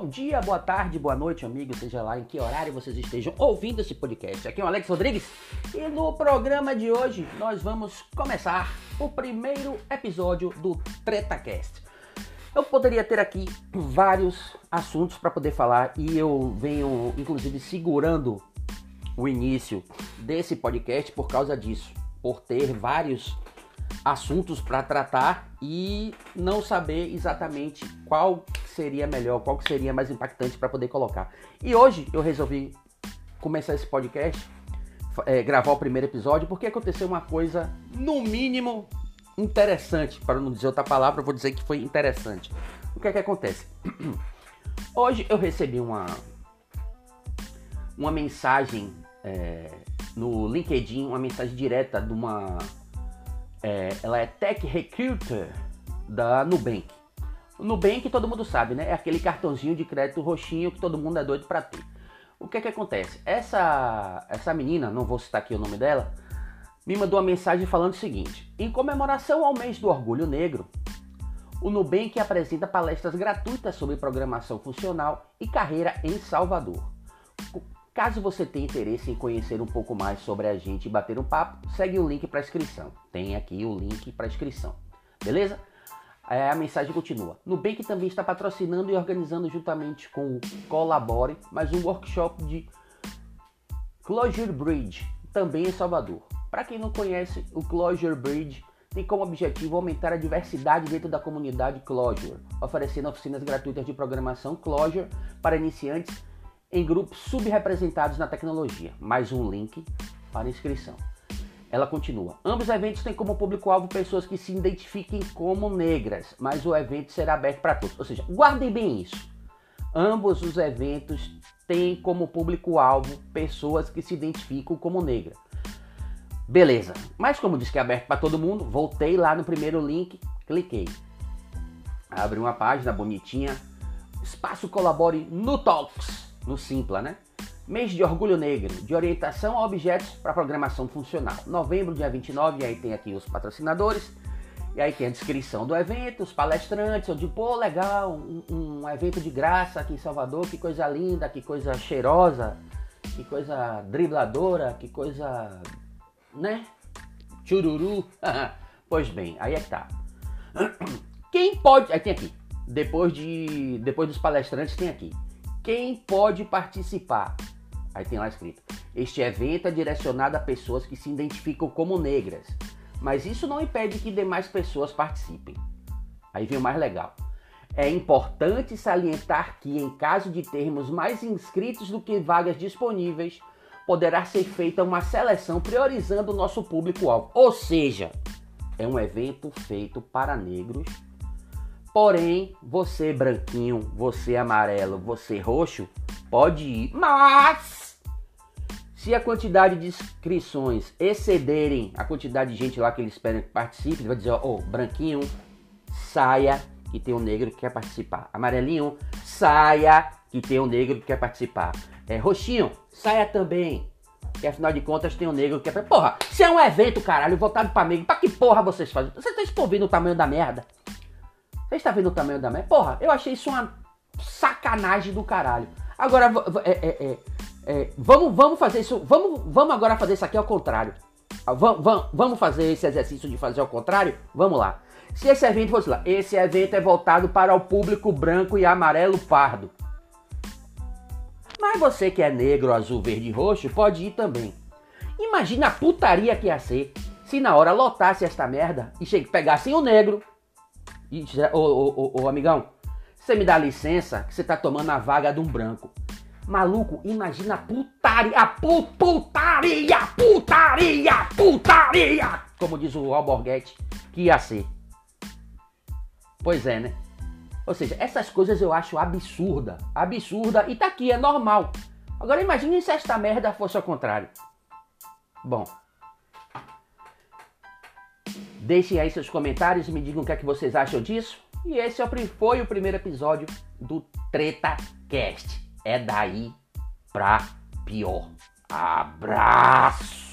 Bom dia, boa tarde, boa noite, amigo, seja lá em que horário vocês estejam ouvindo esse podcast. Aqui é o Alex Rodrigues e no programa de hoje nós vamos começar o primeiro episódio do TretaCast. Eu poderia ter aqui vários assuntos para poder falar e eu venho, inclusive, segurando o início desse podcast por causa disso, por ter vários assuntos para tratar e não saber exatamente qual seria melhor, qual seria mais impactante para poder colocar. E hoje eu resolvi começar esse podcast, é, gravar o primeiro episódio, porque aconteceu uma coisa, no mínimo, interessante. Para não dizer outra palavra, eu vou dizer que foi interessante. O que é que acontece? Hoje eu recebi uma, uma mensagem é, no LinkedIn, uma mensagem direta de uma é, ela é Tech Recruiter da Nubank. Nubank todo mundo sabe, né? É aquele cartãozinho de crédito roxinho que todo mundo é doido para ter. O que é que acontece? Essa essa menina, não vou citar aqui o nome dela, me mandou uma mensagem falando o seguinte: em comemoração ao mês do orgulho negro, o Nubank apresenta palestras gratuitas sobre programação funcional e carreira em Salvador. Caso você tenha interesse em conhecer um pouco mais sobre a gente e bater um papo, segue o link para inscrição. Tem aqui o link para inscrição. Beleza? É, a mensagem continua. Nubank também está patrocinando e organizando juntamente com o Colabore mais um workshop de Closure Bridge, também em Salvador. Para quem não conhece, o Closure Bridge tem como objetivo aumentar a diversidade dentro da comunidade Clojure, oferecendo oficinas gratuitas de programação Clojure para iniciantes em grupos subrepresentados na tecnologia. Mais um link para inscrição. Ela continua. Ambos eventos têm como público-alvo pessoas que se identifiquem como negras, mas o evento será aberto para todos. Ou seja, guardem bem isso. Ambos os eventos têm como público-alvo pessoas que se identificam como negra. Beleza. Mas como disse que é aberto para todo mundo, voltei lá no primeiro link, cliquei. Abre uma página bonitinha. Espaço colabore no Talks no Simpla, né? Mês de Orgulho Negro, de orientação a objetos para programação funcional. Novembro, dia 29, e aí tem aqui os patrocinadores, e aí tem a descrição do evento, os palestrantes, onde, pô, legal, um, um evento de graça aqui em Salvador, que coisa linda, que coisa cheirosa, que coisa dribladora, que coisa, né? Chururu. pois bem, aí é que tá. Quem pode. Aí tem aqui. Depois, de, depois dos palestrantes, tem aqui. Quem pode participar? Aí tem lá escrito: Este evento é direcionado a pessoas que se identificam como negras, mas isso não impede que demais pessoas participem. Aí vem o mais legal. É importante salientar que, em caso de termos mais inscritos do que vagas disponíveis, poderá ser feita uma seleção priorizando o nosso público-alvo. Ou seja, é um evento feito para negros Porém, você branquinho, você amarelo, você roxo, pode ir. Mas se a quantidade de inscrições excederem a quantidade de gente lá que eles esperam que participe, ele vai dizer, ó, oh, branquinho, saia que tem um negro que quer participar. Amarelinho, saia que tem um negro que quer participar. É, roxinho, saia também. Que afinal de contas tem um negro que quer. Porra, se é um evento, caralho, voltado pra negro, pra que porra vocês fazem? Vocês estão ouvindo o tamanho da merda? Você está vendo o tamanho da merda? Porra, eu achei isso uma sacanagem do caralho. Agora, é, é, é, é, vamos, vamos fazer isso. Vamos, vamos agora fazer isso aqui ao contrário. Ah, vamos, vamos fazer esse exercício de fazer ao contrário? Vamos lá. Se esse evento fosse lá, esse evento é voltado para o público branco e amarelo pardo. Mas você que é negro, azul, verde e roxo, pode ir também. Imagina a putaria que ia ser se na hora lotasse esta merda e pegassem o negro, e, ô, ô, ô, ô, amigão, você me dá licença que você tá tomando a vaga de um branco. Maluco, imagina a putaria, a pu putaria, putaria, putaria, como diz o Alborguete, que ia ser. Pois é, né? Ou seja, essas coisas eu acho absurda, absurda e tá aqui, é normal. Agora imagine se esta merda fosse ao contrário. Bom, Deixem aí seus comentários e me digam o que é que vocês acham disso. E esse é foi o primeiro episódio do Treta Cast. É daí pra pior. Abraço!